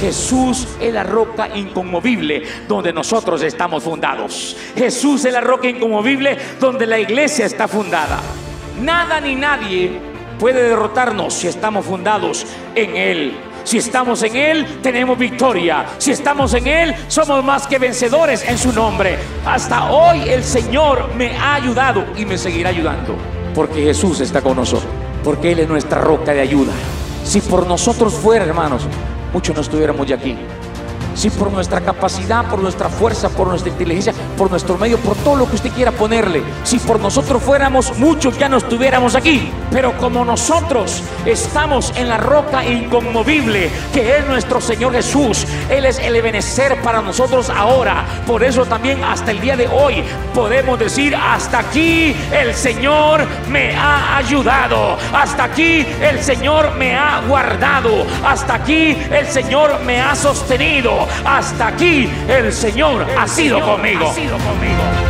Jesús es la roca inconmovible donde nosotros estamos fundados. Jesús es la roca inconmovible donde la iglesia está fundada. Nada ni nadie puede derrotarnos si estamos fundados en Él. Si estamos en Él, tenemos victoria. Si estamos en Él, somos más que vencedores en su nombre. Hasta hoy el Señor me ha ayudado y me seguirá ayudando. Porque Jesús está con nosotros. Porque Él es nuestra roca de ayuda. Si por nosotros fuera, hermanos, muchos no estuviéramos ya aquí si por nuestra capacidad, por nuestra fuerza, por nuestra inteligencia, por nuestro medio, por todo lo que usted quiera ponerle, si por nosotros fuéramos muchos ya no estuviéramos aquí. Pero como nosotros estamos en la roca inconmovible, que es nuestro Señor Jesús, Él es el ebenecer para nosotros ahora. Por eso también hasta el día de hoy podemos decir, hasta aquí el Señor me ha ayudado, hasta aquí el Señor me ha guardado, hasta aquí el Señor me ha sostenido hasta aquí el Señor, ha, sido conmigo. ha sido conmigo.